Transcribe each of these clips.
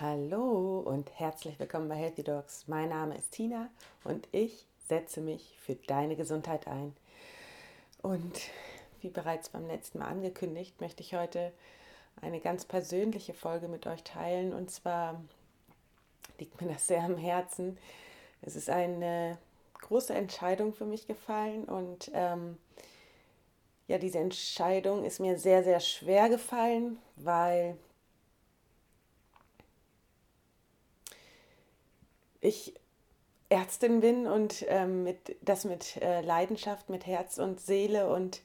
Hallo und herzlich willkommen bei Healthy Dogs. Mein Name ist Tina und ich setze mich für deine Gesundheit ein. Und wie bereits beim letzten Mal angekündigt, möchte ich heute eine ganz persönliche Folge mit euch teilen. Und zwar liegt mir das sehr am Herzen. Es ist eine große Entscheidung für mich gefallen und ähm, ja, diese Entscheidung ist mir sehr, sehr schwer gefallen, weil ich Ärztin bin und ähm, mit, das mit äh, Leidenschaft, mit Herz und Seele und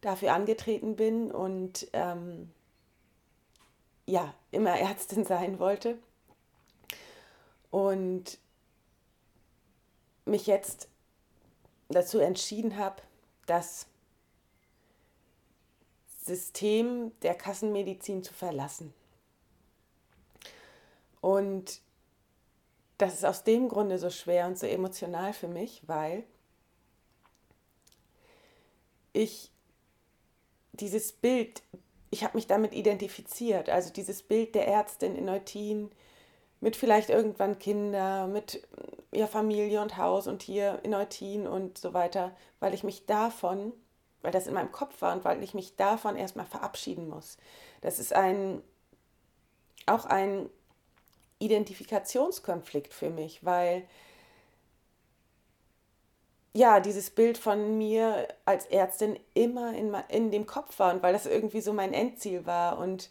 dafür angetreten bin und ähm, ja, immer Ärztin sein wollte. Und mich jetzt dazu entschieden habe, das System der Kassenmedizin zu verlassen. Und das ist aus dem Grunde so schwer und so emotional für mich, weil ich dieses Bild, ich habe mich damit identifiziert, also dieses Bild der Ärztin in Eutin mit vielleicht irgendwann Kinder, mit ihrer Familie und Haus und hier in Eutin und so weiter, weil ich mich davon, weil das in meinem Kopf war und weil ich mich davon erstmal verabschieden muss. Das ist ein auch ein Identifikationskonflikt für mich, weil ja, dieses Bild von mir als Ärztin immer in, in dem Kopf war und weil das irgendwie so mein Endziel war und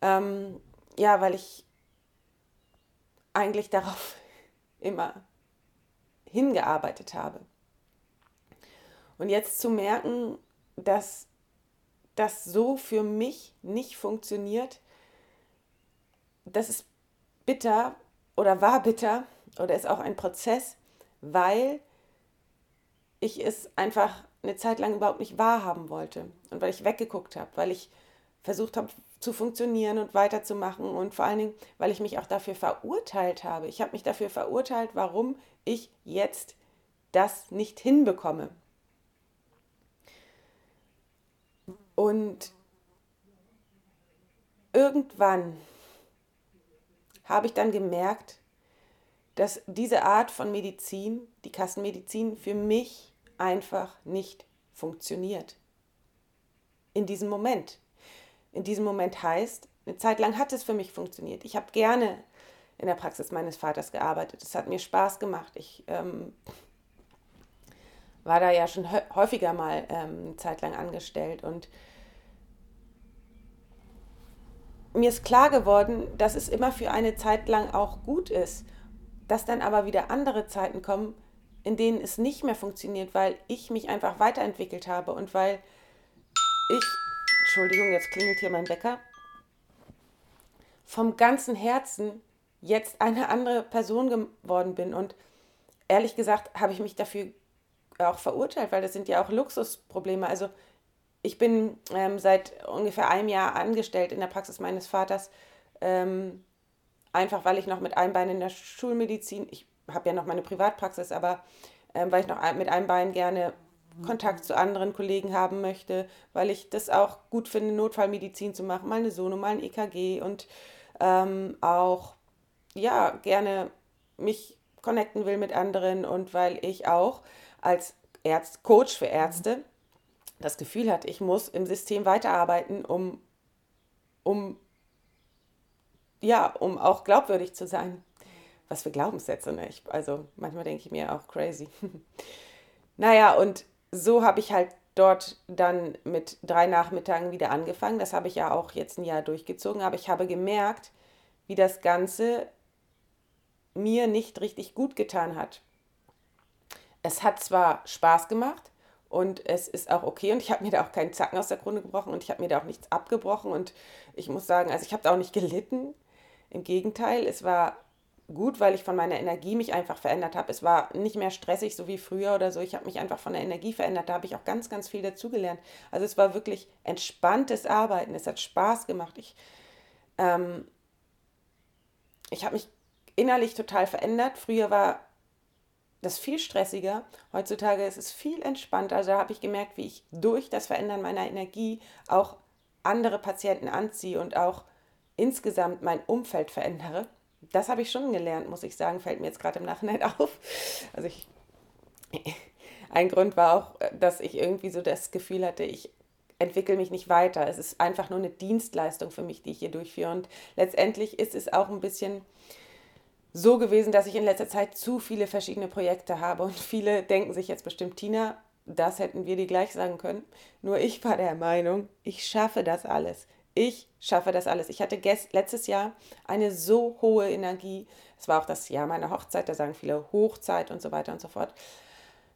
ähm, ja, weil ich eigentlich darauf immer hingearbeitet habe. Und jetzt zu merken, dass das so für mich nicht funktioniert, das ist bitter oder war bitter oder ist auch ein Prozess, weil ich es einfach eine Zeit lang überhaupt nicht wahrhaben wollte und weil ich weggeguckt habe, weil ich versucht habe zu funktionieren und weiterzumachen und vor allen Dingen, weil ich mich auch dafür verurteilt habe. Ich habe mich dafür verurteilt, warum ich jetzt das nicht hinbekomme. Und irgendwann habe ich dann gemerkt, dass diese Art von Medizin, die Kassenmedizin, für mich einfach nicht funktioniert. In diesem Moment. In diesem Moment heißt, eine Zeit lang hat es für mich funktioniert. Ich habe gerne in der Praxis meines Vaters gearbeitet. Es hat mir Spaß gemacht. Ich ähm, war da ja schon häufiger mal ähm, eine Zeit lang angestellt und mir ist klar geworden, dass es immer für eine Zeit lang auch gut ist, dass dann aber wieder andere Zeiten kommen, in denen es nicht mehr funktioniert, weil ich mich einfach weiterentwickelt habe und weil ich, Entschuldigung, jetzt klingelt hier mein Wecker, vom ganzen Herzen jetzt eine andere Person geworden bin. Und ehrlich gesagt habe ich mich dafür auch verurteilt, weil das sind ja auch Luxusprobleme. Also ich bin ähm, seit ungefähr einem Jahr angestellt in der Praxis meines Vaters, ähm, einfach weil ich noch mit einem Bein in der Schulmedizin, ich habe ja noch meine Privatpraxis, aber ähm, weil ich noch mit einem Bein gerne Kontakt zu anderen Kollegen haben möchte, weil ich das auch gut finde, Notfallmedizin zu machen, mal eine Sono, mal ein EKG und ähm, auch ja gerne mich connecten will mit anderen und weil ich auch als Ärzt, Coach für Ärzte das Gefühl hat, ich muss im System weiterarbeiten, um, um, ja, um auch glaubwürdig zu sein. Was für Glaubenssätze, ne? Ich, also manchmal denke ich mir auch crazy. naja, und so habe ich halt dort dann mit drei Nachmittagen wieder angefangen. Das habe ich ja auch jetzt ein Jahr durchgezogen, aber ich habe gemerkt, wie das Ganze mir nicht richtig gut getan hat. Es hat zwar Spaß gemacht, und es ist auch okay und ich habe mir da auch keinen Zacken aus der Krone gebrochen und ich habe mir da auch nichts abgebrochen und ich muss sagen, also ich habe da auch nicht gelitten. Im Gegenteil, es war gut, weil ich von meiner Energie mich einfach verändert habe. Es war nicht mehr stressig, so wie früher oder so. Ich habe mich einfach von der Energie verändert. Da habe ich auch ganz, ganz viel dazugelernt. Also es war wirklich entspanntes Arbeiten. Es hat Spaß gemacht. Ich, ähm, ich habe mich innerlich total verändert. Früher war das ist viel stressiger. Heutzutage ist es viel entspannter. Also da habe ich gemerkt, wie ich durch das Verändern meiner Energie auch andere Patienten anziehe und auch insgesamt mein Umfeld verändere. Das habe ich schon gelernt, muss ich sagen, fällt mir jetzt gerade im Nachhinein auf. Also ich, ein Grund war auch, dass ich irgendwie so das Gefühl hatte, ich entwickle mich nicht weiter. Es ist einfach nur eine Dienstleistung für mich, die ich hier durchführe. Und letztendlich ist es auch ein bisschen so gewesen, dass ich in letzter Zeit zu viele verschiedene Projekte habe. Und viele denken sich jetzt bestimmt, Tina, das hätten wir dir gleich sagen können. Nur ich war der Meinung, ich schaffe das alles. Ich schaffe das alles. Ich hatte letztes Jahr eine so hohe Energie. Es war auch das Jahr meiner Hochzeit, da sagen viele Hochzeit und so weiter und so fort.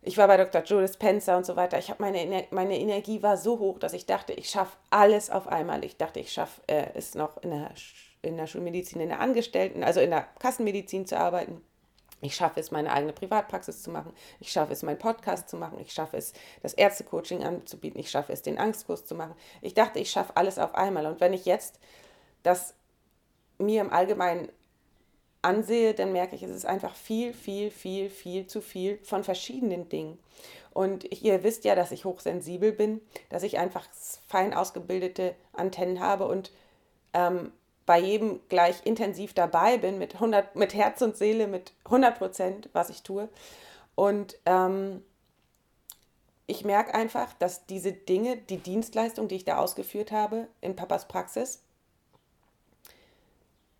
Ich war bei Dr. Julius Spencer und so weiter. Ich habe meine, meine Energie war so hoch, dass ich dachte, ich schaffe alles auf einmal. Ich dachte, ich schaffe äh, es noch in der, in der Schulmedizin, in der Angestellten, also in der Kassenmedizin zu arbeiten. Ich schaffe es, meine eigene Privatpraxis zu machen. Ich schaffe es, meinen Podcast zu machen. Ich schaffe es, das Ärztecoaching anzubieten. Ich schaffe es, den Angstkurs zu machen. Ich dachte, ich schaffe alles auf einmal. Und wenn ich jetzt das mir im Allgemeinen ansehe, dann merke ich, es ist einfach viel, viel, viel, viel zu viel von verschiedenen Dingen. Und ihr wisst ja, dass ich hochsensibel bin, dass ich einfach fein ausgebildete Antennen habe und ähm, bei jedem gleich intensiv dabei bin, mit, 100, mit Herz und Seele, mit 100 Prozent, was ich tue. Und ähm, ich merke einfach, dass diese Dinge, die Dienstleistung, die ich da ausgeführt habe in Papas Praxis,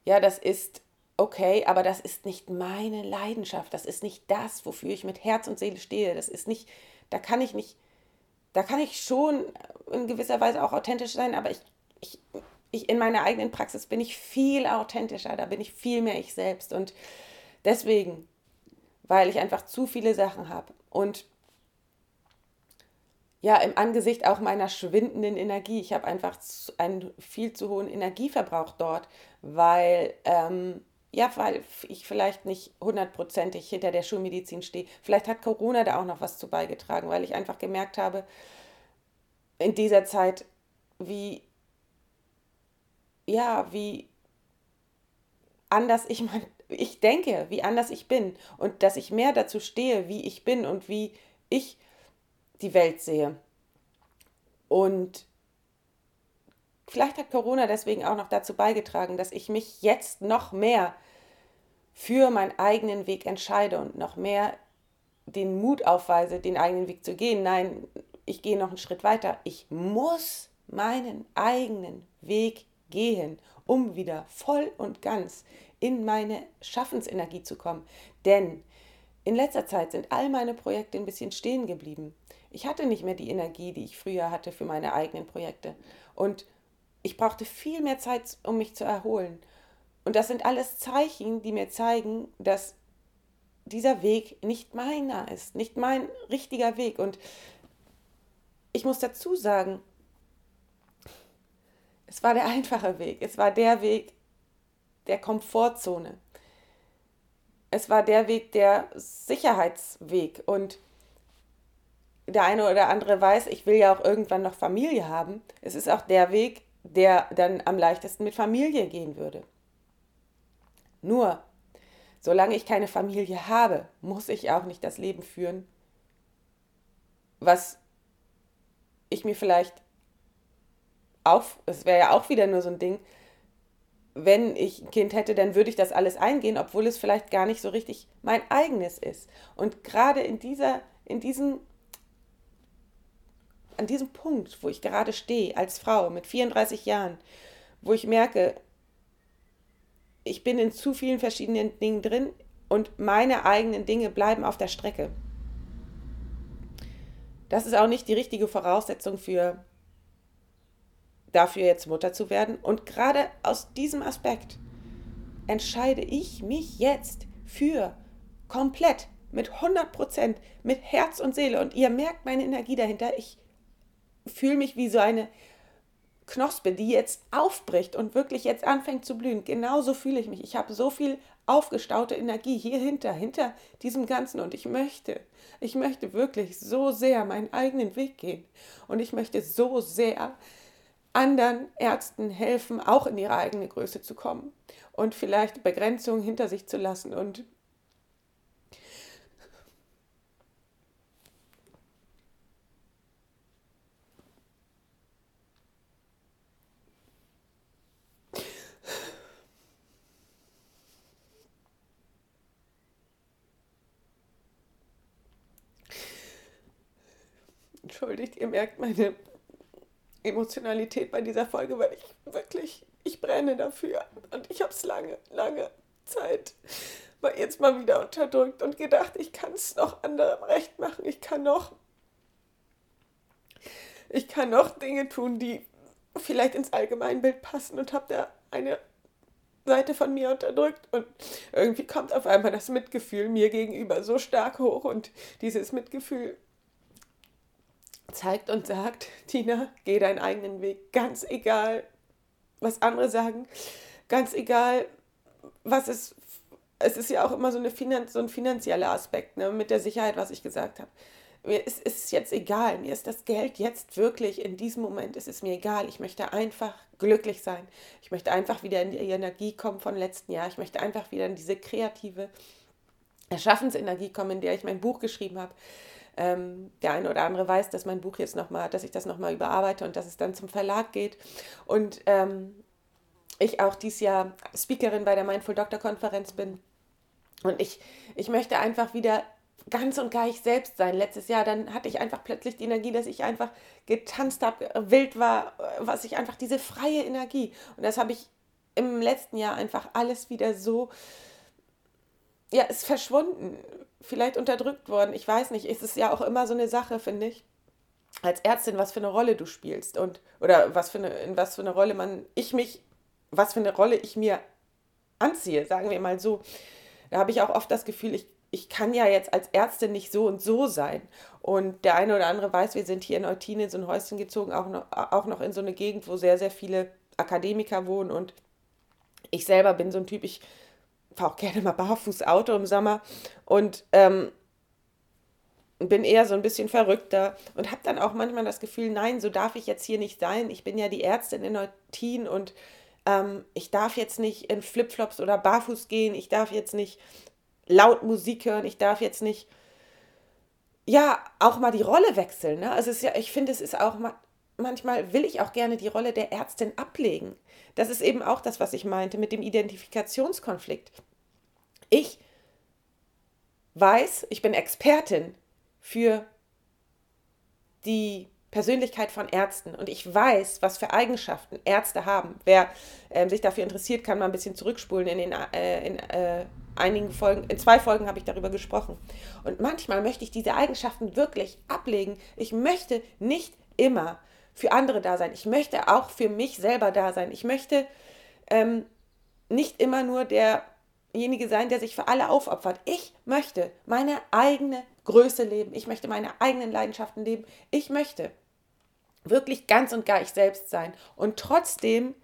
ja, das ist okay, aber das ist nicht meine Leidenschaft. Das ist nicht das, wofür ich mit Herz und Seele stehe. Das ist nicht, da kann ich nicht, da kann ich schon in gewisser Weise auch authentisch sein, aber ich, ich ich in meiner eigenen Praxis bin ich viel authentischer, da bin ich viel mehr ich selbst. Und deswegen, weil ich einfach zu viele Sachen habe und ja, im Angesicht auch meiner schwindenden Energie. Ich habe einfach einen viel zu hohen Energieverbrauch dort, weil, ähm, ja, weil ich vielleicht nicht hundertprozentig hinter der Schulmedizin stehe. Vielleicht hat Corona da auch noch was zu beigetragen, weil ich einfach gemerkt habe, in dieser Zeit, wie ja, wie anders ich mein, ich denke, wie anders ich bin und dass ich mehr dazu stehe, wie ich bin und wie ich die Welt sehe. Und vielleicht hat Corona deswegen auch noch dazu beigetragen, dass ich mich jetzt noch mehr für meinen eigenen Weg entscheide und noch mehr den Mut aufweise, den eigenen Weg zu gehen. Nein, ich gehe noch einen Schritt weiter. Ich muss meinen eigenen Weg gehen, um wieder voll und ganz in meine Schaffensenergie zu kommen. Denn in letzter Zeit sind all meine Projekte ein bisschen stehen geblieben. Ich hatte nicht mehr die Energie, die ich früher hatte für meine eigenen Projekte. Und ich brauchte viel mehr Zeit, um mich zu erholen. Und das sind alles Zeichen, die mir zeigen, dass dieser Weg nicht meiner ist, nicht mein richtiger Weg. Und ich muss dazu sagen, es war der einfache Weg. Es war der Weg der Komfortzone. Es war der Weg der Sicherheitsweg. Und der eine oder andere weiß, ich will ja auch irgendwann noch Familie haben. Es ist auch der Weg, der dann am leichtesten mit Familie gehen würde. Nur, solange ich keine Familie habe, muss ich auch nicht das Leben führen, was ich mir vielleicht auf, es wäre ja auch wieder nur so ein Ding, wenn ich ein Kind hätte, dann würde ich das alles eingehen, obwohl es vielleicht gar nicht so richtig mein eigenes ist. Und gerade in dieser, in diesem, an diesem Punkt, wo ich gerade stehe, als Frau mit 34 Jahren, wo ich merke, ich bin in zu vielen verschiedenen Dingen drin und meine eigenen Dinge bleiben auf der Strecke. Das ist auch nicht die richtige Voraussetzung für dafür jetzt Mutter zu werden. Und gerade aus diesem Aspekt entscheide ich mich jetzt für komplett mit 100 Prozent, mit Herz und Seele. Und ihr merkt meine Energie dahinter. Ich fühle mich wie so eine Knospe, die jetzt aufbricht und wirklich jetzt anfängt zu blühen. Genauso fühle ich mich. Ich habe so viel aufgestaute Energie hier hinter, hinter diesem Ganzen. Und ich möchte, ich möchte wirklich so sehr meinen eigenen Weg gehen. Und ich möchte so sehr anderen Ärzten helfen, auch in ihre eigene Größe zu kommen und vielleicht Begrenzungen hinter sich zu lassen und Entschuldigt, ihr merkt meine Emotionalität bei dieser Folge, weil ich wirklich, ich brenne dafür. Und ich habe es lange, lange Zeit jetzt mal wieder unterdrückt und gedacht, ich kann es noch anderem recht machen. Ich kann noch, ich kann noch Dinge tun, die vielleicht ins Allgemeinbild passen und habe da eine Seite von mir unterdrückt und irgendwie kommt auf einmal das Mitgefühl mir gegenüber so stark hoch und dieses Mitgefühl zeigt und sagt, Tina, geh deinen eigenen Weg, ganz egal, was andere sagen, ganz egal, was es, es ist ja auch immer so, eine Finan so ein finanzieller Aspekt, ne, mit der Sicherheit, was ich gesagt habe. Mir ist, es jetzt egal, mir ist das Geld jetzt wirklich, in diesem Moment ist es mir egal, ich möchte einfach glücklich sein, ich möchte einfach wieder in die Energie kommen von letzten Jahr, ich möchte einfach wieder in diese kreative Erschaffensenergie kommen, in der ich mein Buch geschrieben habe, ähm, der eine oder andere weiß, dass mein Buch jetzt nochmal, dass ich das nochmal überarbeite und dass es dann zum Verlag geht. Und ähm, ich auch dieses Jahr Speakerin bei der Mindful Doctor Konferenz bin. Und ich, ich möchte einfach wieder ganz und gar ich selbst sein. Letztes Jahr, dann hatte ich einfach plötzlich die Energie, dass ich einfach getanzt habe, wild war, was ich einfach diese freie Energie. Und das habe ich im letzten Jahr einfach alles wieder so, ja, ist verschwunden vielleicht unterdrückt worden. Ich weiß nicht. Es ist ja auch immer so eine Sache, finde ich. Als Ärztin, was für eine Rolle du spielst und oder was für eine, in was für eine Rolle man, ich mich, was für eine Rolle ich mir anziehe, sagen wir mal so. Da habe ich auch oft das Gefühl, ich, ich kann ja jetzt als Ärztin nicht so und so sein. Und der eine oder andere weiß, wir sind hier in Eutin in so ein Häuschen gezogen, auch noch, auch noch in so eine Gegend, wo sehr, sehr viele Akademiker wohnen. Und ich selber bin so ein Typ, ich fahre auch gerne mal barfuß Auto im Sommer und ähm, bin eher so ein bisschen verrückter und habe dann auch manchmal das Gefühl, nein, so darf ich jetzt hier nicht sein. Ich bin ja die Ärztin in Neutin und ähm, ich darf jetzt nicht in Flipflops oder barfuß gehen, ich darf jetzt nicht laut Musik hören, ich darf jetzt nicht, ja, auch mal die Rolle wechseln. Ne? Also es ist ja, ich finde, es ist auch mal, manchmal will ich auch gerne die Rolle der Ärztin ablegen. Das ist eben auch das, was ich meinte mit dem Identifikationskonflikt. Ich weiß, ich bin Expertin für die Persönlichkeit von Ärzten und ich weiß, was für Eigenschaften Ärzte haben. Wer äh, sich dafür interessiert, kann mal ein bisschen zurückspulen. In, den, äh, in äh, einigen Folgen, in zwei Folgen habe ich darüber gesprochen. Und manchmal möchte ich diese Eigenschaften wirklich ablegen. Ich möchte nicht immer für andere da sein. Ich möchte auch für mich selber da sein. Ich möchte ähm, nicht immer nur derjenige sein, der sich für alle aufopfert. Ich möchte meine eigene Größe leben. Ich möchte meine eigenen Leidenschaften leben. Ich möchte wirklich ganz und gar ich selbst sein. Und trotzdem,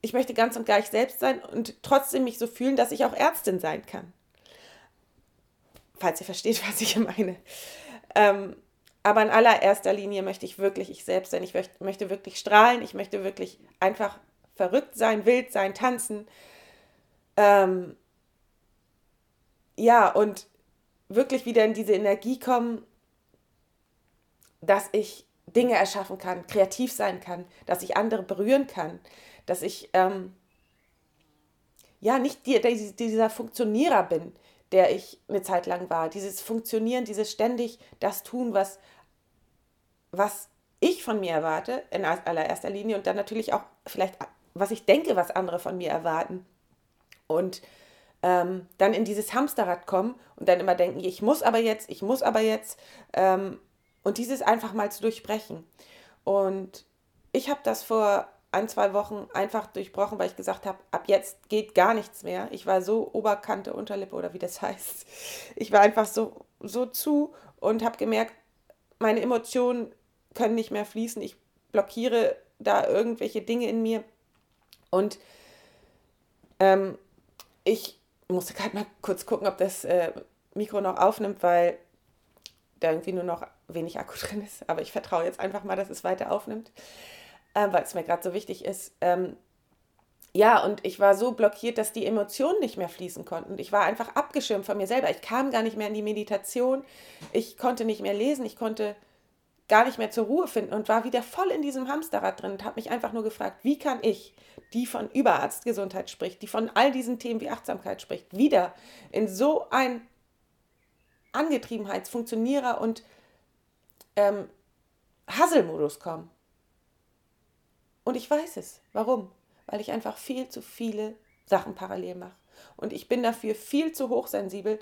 ich möchte ganz und gar ich selbst sein und trotzdem mich so fühlen, dass ich auch Ärztin sein kann. Falls ihr versteht, was ich meine. Ähm, aber in allererster Linie möchte ich wirklich ich selbst sein. Ich möchte wirklich strahlen. Ich möchte wirklich einfach verrückt sein, wild sein, tanzen. Ähm, ja, und wirklich wieder in diese Energie kommen, dass ich Dinge erschaffen kann, kreativ sein kann, dass ich andere berühren kann, dass ich ähm, ja nicht die, dieser Funktionierer bin, der ich eine Zeit lang war. Dieses Funktionieren, dieses ständig das tun, was was ich von mir erwarte, in allererster Linie, und dann natürlich auch vielleicht, was ich denke, was andere von mir erwarten. Und ähm, dann in dieses Hamsterrad kommen und dann immer denken, ich muss aber jetzt, ich muss aber jetzt. Ähm, und dieses einfach mal zu durchbrechen. Und ich habe das vor ein, zwei Wochen einfach durchbrochen, weil ich gesagt habe, ab jetzt geht gar nichts mehr. Ich war so Oberkante, Unterlippe oder wie das heißt. Ich war einfach so, so zu und habe gemerkt, meine Emotionen können nicht mehr fließen. Ich blockiere da irgendwelche Dinge in mir. Und ähm, ich musste gerade mal kurz gucken, ob das äh, Mikro noch aufnimmt, weil da irgendwie nur noch wenig Akku drin ist. Aber ich vertraue jetzt einfach mal, dass es weiter aufnimmt, äh, weil es mir gerade so wichtig ist. Ähm, ja, und ich war so blockiert, dass die Emotionen nicht mehr fließen konnten. Ich war einfach abgeschirmt von mir selber. Ich kam gar nicht mehr in die Meditation. Ich konnte nicht mehr lesen. Ich konnte gar nicht mehr zur Ruhe finden und war wieder voll in diesem Hamsterrad drin und habe mich einfach nur gefragt, wie kann ich, die von Überarztgesundheit spricht, die von all diesen Themen wie Achtsamkeit spricht, wieder in so ein Angetriebenheitsfunktionierer und ähm, Hasselmodus kommen. Und ich weiß es. Warum? Weil ich einfach viel zu viele Sachen parallel mache. Und ich bin dafür viel zu hochsensibel.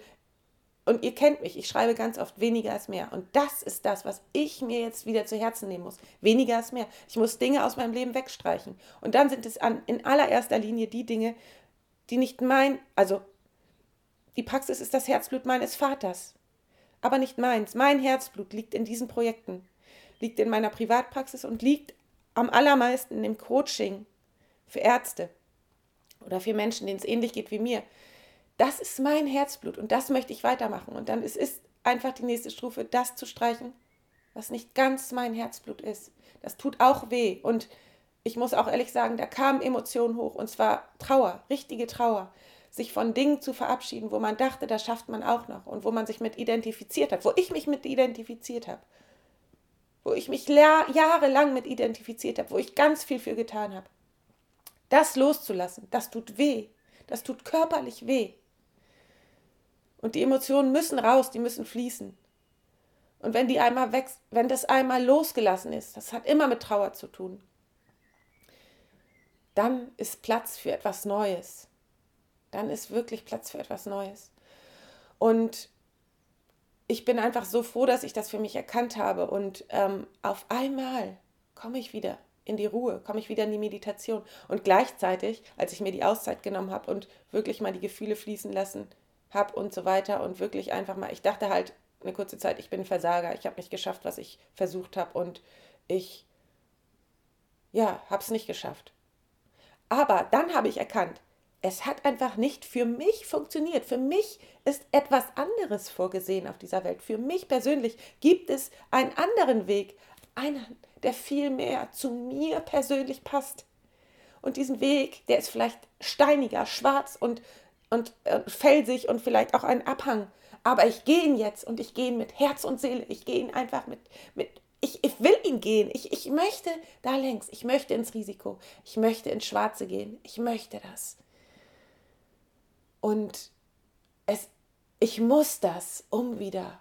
Und ihr kennt mich, ich schreibe ganz oft, weniger ist mehr. Und das ist das, was ich mir jetzt wieder zu Herzen nehmen muss. Weniger ist mehr. Ich muss Dinge aus meinem Leben wegstreichen. Und dann sind es an, in allererster Linie die Dinge, die nicht mein, also die Praxis ist das Herzblut meines Vaters, aber nicht meins. Mein Herzblut liegt in diesen Projekten, liegt in meiner Privatpraxis und liegt am allermeisten im Coaching für Ärzte oder für Menschen, denen es ähnlich geht wie mir. Das ist mein Herzblut und das möchte ich weitermachen. Und dann ist es einfach die nächste Stufe, das zu streichen, was nicht ganz mein Herzblut ist. Das tut auch weh. Und ich muss auch ehrlich sagen, da kamen Emotionen hoch und zwar Trauer, richtige Trauer sich von Dingen zu verabschieden, wo man dachte, das schafft man auch noch und wo man sich mit identifiziert hat, wo ich mich mit identifiziert habe, wo ich mich jahrelang mit identifiziert habe, wo ich ganz viel für getan habe. Das loszulassen, das tut weh, das tut körperlich weh. Und die Emotionen müssen raus, die müssen fließen. Und wenn die einmal wächst, wenn das einmal losgelassen ist, das hat immer mit Trauer zu tun, dann ist Platz für etwas Neues dann ist wirklich Platz für etwas Neues. Und ich bin einfach so froh, dass ich das für mich erkannt habe. Und ähm, auf einmal komme ich wieder in die Ruhe, komme ich wieder in die Meditation. Und gleichzeitig, als ich mir die Auszeit genommen habe und wirklich mal die Gefühle fließen lassen habe und so weiter und wirklich einfach mal, ich dachte halt eine kurze Zeit, ich bin Versager, ich habe nicht geschafft, was ich versucht habe und ich, ja, habe es nicht geschafft. Aber dann habe ich erkannt, es hat einfach nicht für mich funktioniert. Für mich ist etwas anderes vorgesehen auf dieser Welt. Für mich persönlich gibt es einen anderen Weg, einen, der viel mehr zu mir persönlich passt. Und diesen Weg, der ist vielleicht steiniger, schwarz und, und äh, felsig und vielleicht auch ein Abhang. Aber ich gehe ihn jetzt und ich gehe ihn mit Herz und Seele. Ich gehe ihn einfach mit, mit ich, ich will ihn gehen. Ich, ich möchte da längs. Ich möchte ins Risiko. Ich möchte ins Schwarze gehen. Ich möchte das. Und es, ich muss das, um wieder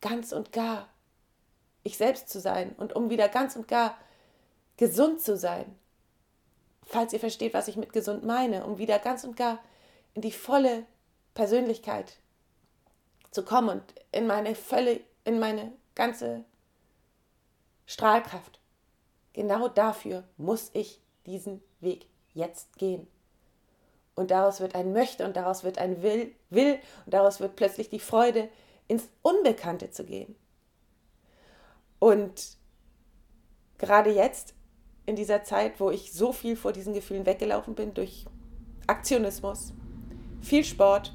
ganz und gar ich selbst zu sein und um wieder ganz und gar gesund zu sein. Falls ihr versteht, was ich mit gesund meine, um wieder ganz und gar in die volle Persönlichkeit zu kommen und in meine Völle, in meine ganze Strahlkraft. Genau dafür muss ich diesen Weg jetzt gehen. Und daraus wird ein Möchte und daraus wird ein Will, Will und daraus wird plötzlich die Freude, ins Unbekannte zu gehen. Und gerade jetzt, in dieser Zeit, wo ich so viel vor diesen Gefühlen weggelaufen bin, durch Aktionismus, viel Sport,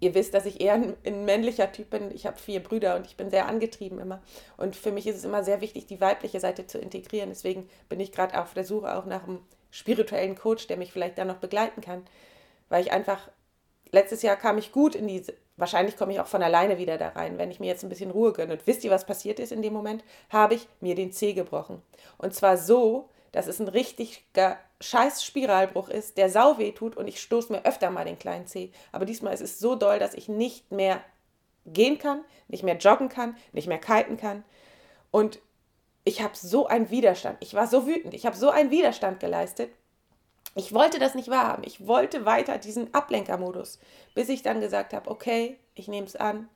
ihr wisst, dass ich eher ein, männlicher Typ bin. Ich habe vier Brüder und ich bin sehr angetrieben immer. Und für mich ist es immer sehr wichtig, die weibliche Seite zu integrieren. Deswegen bin ich gerade auf der Suche auch nach einem spirituellen Coach, der mich vielleicht dann noch begleiten kann. Weil ich einfach, letztes Jahr kam ich gut in diese, wahrscheinlich komme ich auch von alleine wieder da rein, wenn ich mir jetzt ein bisschen Ruhe gönne. Und wisst ihr, was passiert ist in dem Moment? Habe ich mir den Zeh gebrochen. Und zwar so, dass es ein richtiger scheiß Spiralbruch ist, der sau weh tut und ich stoße mir öfter mal den kleinen Zeh. Aber diesmal ist es so doll, dass ich nicht mehr gehen kann, nicht mehr joggen kann, nicht mehr kiten kann. Und ich habe so einen Widerstand. Ich war so wütend. Ich habe so einen Widerstand geleistet. Ich wollte das nicht wahrhaben. Ich wollte weiter diesen Ablenkermodus, bis ich dann gesagt habe, okay, ich nehme es an.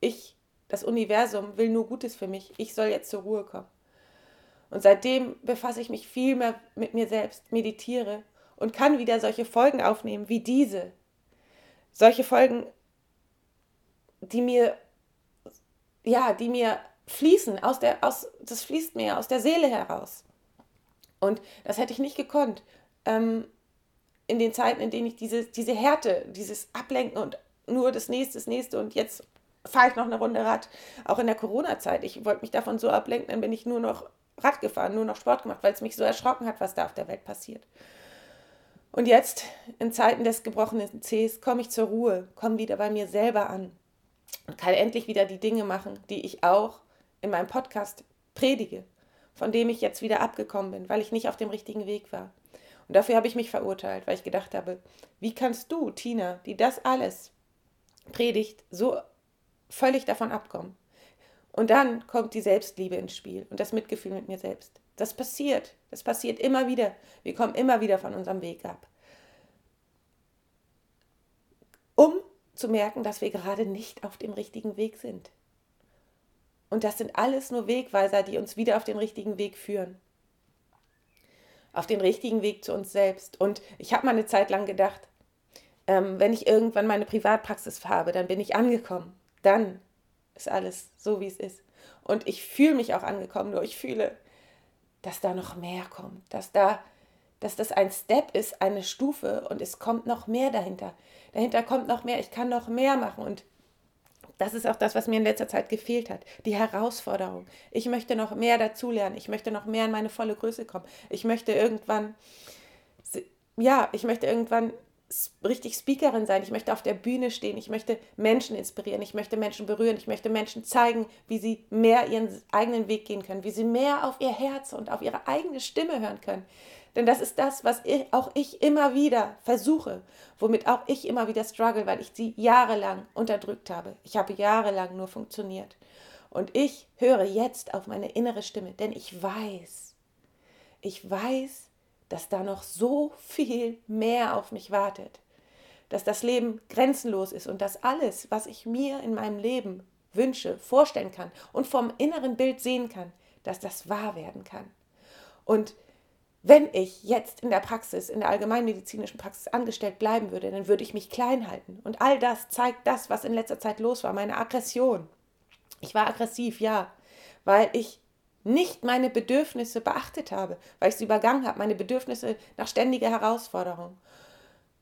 Ich, das Universum will nur Gutes für mich. Ich soll jetzt zur Ruhe kommen. Und seitdem befasse ich mich viel mehr mit mir selbst, meditiere und kann wieder solche Folgen aufnehmen wie diese. Solche Folgen, die mir, ja, die mir fließen, aus der, aus, das fließt mir aus der Seele heraus. Und das hätte ich nicht gekonnt. Ähm, in den Zeiten, in denen ich diese, diese Härte, dieses Ablenken und nur das nächste, das nächste und jetzt fahre ich noch eine Runde Rad. Auch in der Corona-Zeit. Ich wollte mich davon so ablenken, dann bin ich nur noch Rad gefahren, nur noch Sport gemacht, weil es mich so erschrocken hat, was da auf der Welt passiert. Und jetzt, in Zeiten des gebrochenen Cs, komme ich zur Ruhe, komme wieder bei mir selber an und kann endlich wieder die Dinge machen, die ich auch in meinem Podcast predige, von dem ich jetzt wieder abgekommen bin, weil ich nicht auf dem richtigen Weg war. Und dafür habe ich mich verurteilt, weil ich gedacht habe, wie kannst du, Tina, die das alles predigt, so völlig davon abkommen. Und dann kommt die Selbstliebe ins Spiel und das Mitgefühl mit mir selbst. Das passiert. Das passiert immer wieder. Wir kommen immer wieder von unserem Weg ab. Um zu merken, dass wir gerade nicht auf dem richtigen Weg sind. Und das sind alles nur Wegweiser, die uns wieder auf den richtigen Weg führen. Auf den richtigen Weg zu uns selbst. Und ich habe mal eine Zeit lang gedacht, ähm, wenn ich irgendwann meine Privatpraxis habe, dann bin ich angekommen. Dann ist alles so, wie es ist. Und ich fühle mich auch angekommen, nur ich fühle, dass da noch mehr kommt, dass da dass das ein Step ist, eine Stufe und es kommt noch mehr dahinter. Dahinter kommt noch mehr, ich kann noch mehr machen und das ist auch das, was mir in letzter Zeit gefehlt hat. Die Herausforderung. Ich möchte noch mehr dazulernen. Ich möchte noch mehr in meine volle Größe kommen. Ich möchte irgendwann, ja, ich möchte irgendwann richtig Speakerin sein. Ich möchte auf der Bühne stehen. Ich möchte Menschen inspirieren. Ich möchte Menschen berühren. Ich möchte Menschen zeigen, wie sie mehr ihren eigenen Weg gehen können, wie sie mehr auf ihr Herz und auf ihre eigene Stimme hören können. Denn das ist das, was ich, auch ich immer wieder versuche, womit auch ich immer wieder struggle, weil ich sie jahrelang unterdrückt habe. Ich habe jahrelang nur funktioniert. Und ich höre jetzt auf meine innere Stimme, denn ich weiß, ich weiß, dass da noch so viel mehr auf mich wartet. Dass das Leben grenzenlos ist und dass alles, was ich mir in meinem Leben wünsche, vorstellen kann und vom inneren Bild sehen kann, dass das wahr werden kann. Und wenn ich jetzt in der Praxis, in der allgemeinmedizinischen Praxis angestellt bleiben würde, dann würde ich mich klein halten. Und all das zeigt das, was in letzter Zeit los war, meine Aggression. Ich war aggressiv, ja, weil ich nicht meine Bedürfnisse beachtet habe, weil ich sie übergangen habe, meine Bedürfnisse nach ständiger Herausforderung.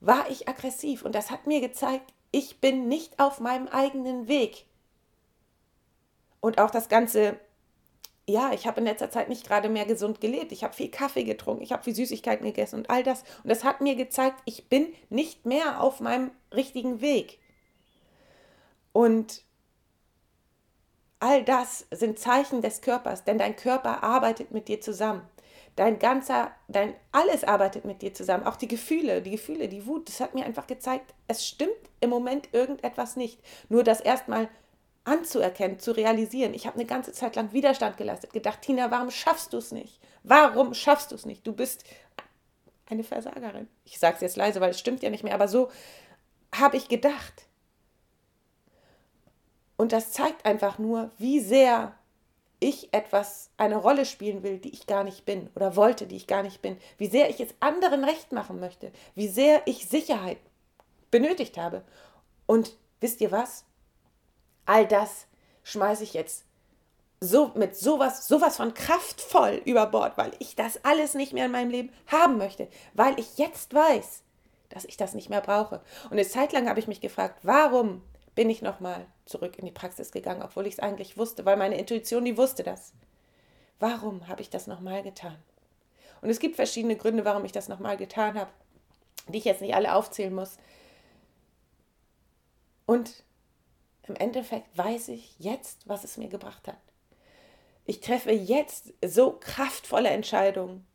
War ich aggressiv und das hat mir gezeigt, ich bin nicht auf meinem eigenen Weg. Und auch das ganze ja, ich habe in letzter Zeit nicht gerade mehr gesund gelebt. Ich habe viel Kaffee getrunken, ich habe viel Süßigkeiten gegessen und all das. Und das hat mir gezeigt, ich bin nicht mehr auf meinem richtigen Weg. Und all das sind Zeichen des Körpers, denn dein Körper arbeitet mit dir zusammen. Dein ganzer, dein alles arbeitet mit dir zusammen. Auch die Gefühle, die Gefühle, die Wut, das hat mir einfach gezeigt, es stimmt im Moment irgendetwas nicht. Nur das erstmal anzuerkennen, zu realisieren. Ich habe eine ganze Zeit lang Widerstand geleistet, gedacht, Tina, warum schaffst du es nicht? Warum schaffst du es nicht? Du bist eine Versagerin. Ich sage es jetzt leise, weil es stimmt ja nicht mehr, aber so habe ich gedacht. Und das zeigt einfach nur, wie sehr ich etwas, eine Rolle spielen will, die ich gar nicht bin oder wollte, die ich gar nicht bin. Wie sehr ich es anderen recht machen möchte. Wie sehr ich Sicherheit benötigt habe. Und wisst ihr was? all das schmeiße ich jetzt so mit sowas, sowas von kraftvoll über Bord, weil ich das alles nicht mehr in meinem Leben haben möchte, weil ich jetzt weiß, dass ich das nicht mehr brauche. Und eine Zeit lang habe ich mich gefragt, warum bin ich nochmal zurück in die Praxis gegangen, obwohl ich es eigentlich wusste, weil meine Intuition, die wusste das. Warum habe ich das nochmal getan? Und es gibt verschiedene Gründe, warum ich das nochmal getan habe, die ich jetzt nicht alle aufzählen muss. Und im Endeffekt weiß ich jetzt, was es mir gebracht hat. Ich treffe jetzt so kraftvolle Entscheidungen,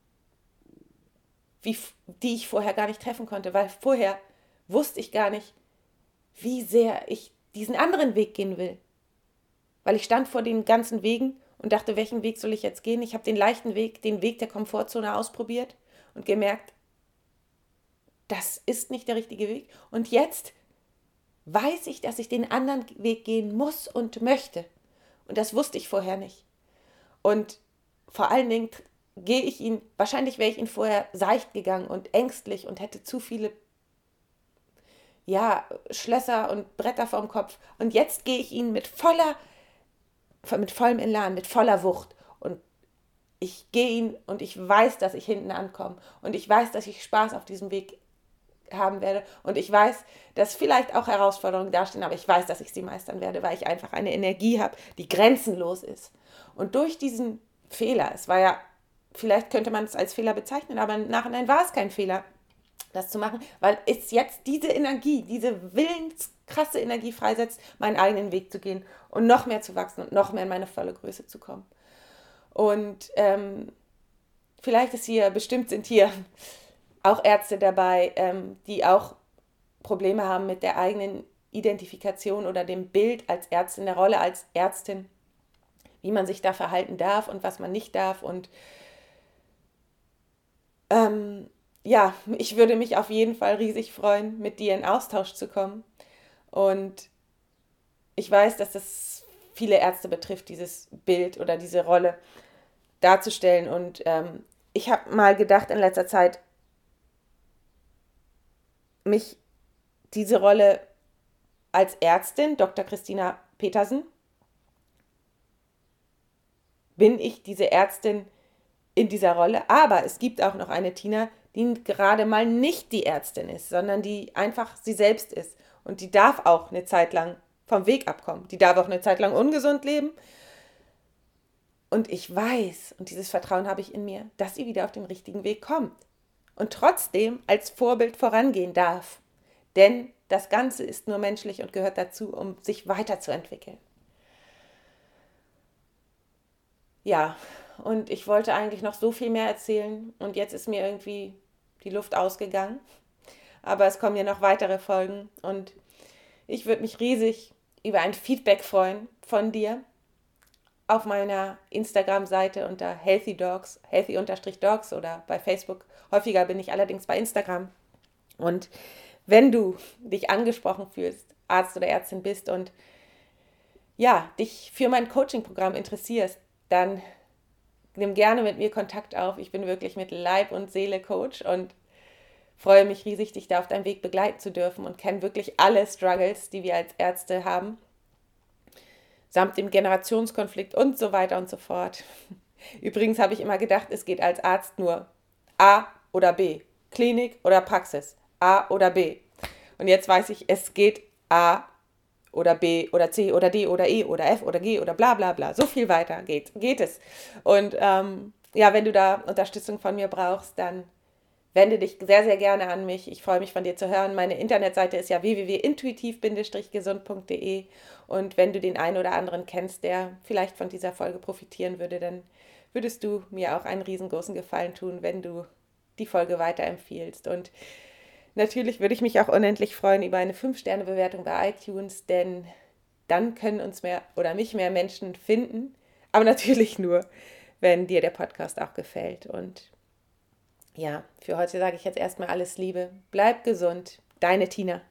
wie, die ich vorher gar nicht treffen konnte, weil vorher wusste ich gar nicht, wie sehr ich diesen anderen Weg gehen will. Weil ich stand vor den ganzen Wegen und dachte, welchen Weg soll ich jetzt gehen? Ich habe den leichten Weg, den Weg der Komfortzone ausprobiert und gemerkt, das ist nicht der richtige Weg. Und jetzt weiß ich, dass ich den anderen Weg gehen muss und möchte. Und das wusste ich vorher nicht. Und vor allen Dingen gehe ich ihn, wahrscheinlich wäre ich ihn vorher seicht gegangen und ängstlich und hätte zu viele ja, Schlösser und Bretter vorm Kopf. Und jetzt gehe ich ihn mit voller, mit vollem Elan, mit voller Wucht. Und ich gehe ihn und ich weiß, dass ich hinten ankomme. Und ich weiß, dass ich Spaß auf diesem Weg haben werde. Und ich weiß, dass vielleicht auch Herausforderungen dastehen, aber ich weiß, dass ich sie meistern werde, weil ich einfach eine Energie habe, die grenzenlos ist. Und durch diesen Fehler, es war ja, vielleicht könnte man es als Fehler bezeichnen, aber im Nachhinein war es kein Fehler, das zu machen, weil es jetzt diese Energie, diese willenskrasse Energie freisetzt, meinen eigenen Weg zu gehen und noch mehr zu wachsen und noch mehr in meine volle Größe zu kommen. Und ähm, vielleicht ist hier, bestimmt sind hier auch Ärzte dabei, ähm, die auch Probleme haben mit der eigenen Identifikation oder dem Bild als Ärztin, der Rolle als Ärztin, wie man sich da verhalten darf und was man nicht darf. Und ähm, ja, ich würde mich auf jeden Fall riesig freuen, mit dir in Austausch zu kommen. Und ich weiß, dass das viele Ärzte betrifft, dieses Bild oder diese Rolle darzustellen. Und ähm, ich habe mal gedacht in letzter Zeit, mich diese Rolle als Ärztin, Dr. Christina Petersen, bin ich diese Ärztin in dieser Rolle. Aber es gibt auch noch eine Tina, die gerade mal nicht die Ärztin ist, sondern die einfach sie selbst ist. Und die darf auch eine Zeit lang vom Weg abkommen. Die darf auch eine Zeit lang ungesund leben. Und ich weiß, und dieses Vertrauen habe ich in mir, dass sie wieder auf den richtigen Weg kommt. Und trotzdem als Vorbild vorangehen darf. Denn das Ganze ist nur menschlich und gehört dazu, um sich weiterzuentwickeln. Ja, und ich wollte eigentlich noch so viel mehr erzählen und jetzt ist mir irgendwie die Luft ausgegangen. Aber es kommen ja noch weitere Folgen und ich würde mich riesig über ein Feedback freuen von dir auf meiner Instagram-Seite unter Healthy Dogs, healthy-dogs oder bei Facebook. Häufiger bin ich allerdings bei Instagram. Und wenn du dich angesprochen fühlst, Arzt oder Ärztin bist und ja, dich für mein Coaching-Programm interessierst, dann nimm gerne mit mir Kontakt auf. Ich bin wirklich mit Leib und Seele Coach und freue mich riesig, dich da auf deinem Weg begleiten zu dürfen und kenne wirklich alle Struggles, die wir als Ärzte haben, samt dem Generationskonflikt und so weiter und so fort. Übrigens habe ich immer gedacht, es geht als Arzt nur A oder B, Klinik oder Praxis, A oder B. Und jetzt weiß ich, es geht A oder B oder C oder D oder E oder F oder G oder bla bla bla. So viel weiter geht, geht es. Und ähm, ja, wenn du da Unterstützung von mir brauchst, dann wende dich sehr, sehr gerne an mich. Ich freue mich von dir zu hören. Meine Internetseite ist ja www.intuitiv-gesund.de und wenn du den einen oder anderen kennst, der vielleicht von dieser Folge profitieren würde, dann würdest du mir auch einen riesengroßen Gefallen tun, wenn du die Folge weiterempfiehlst. Und Natürlich würde ich mich auch unendlich freuen über eine 5-Sterne-Bewertung bei iTunes, denn dann können uns mehr oder mich mehr Menschen finden. Aber natürlich nur, wenn dir der Podcast auch gefällt. Und ja, für heute sage ich jetzt erstmal alles Liebe. Bleib gesund. Deine Tina.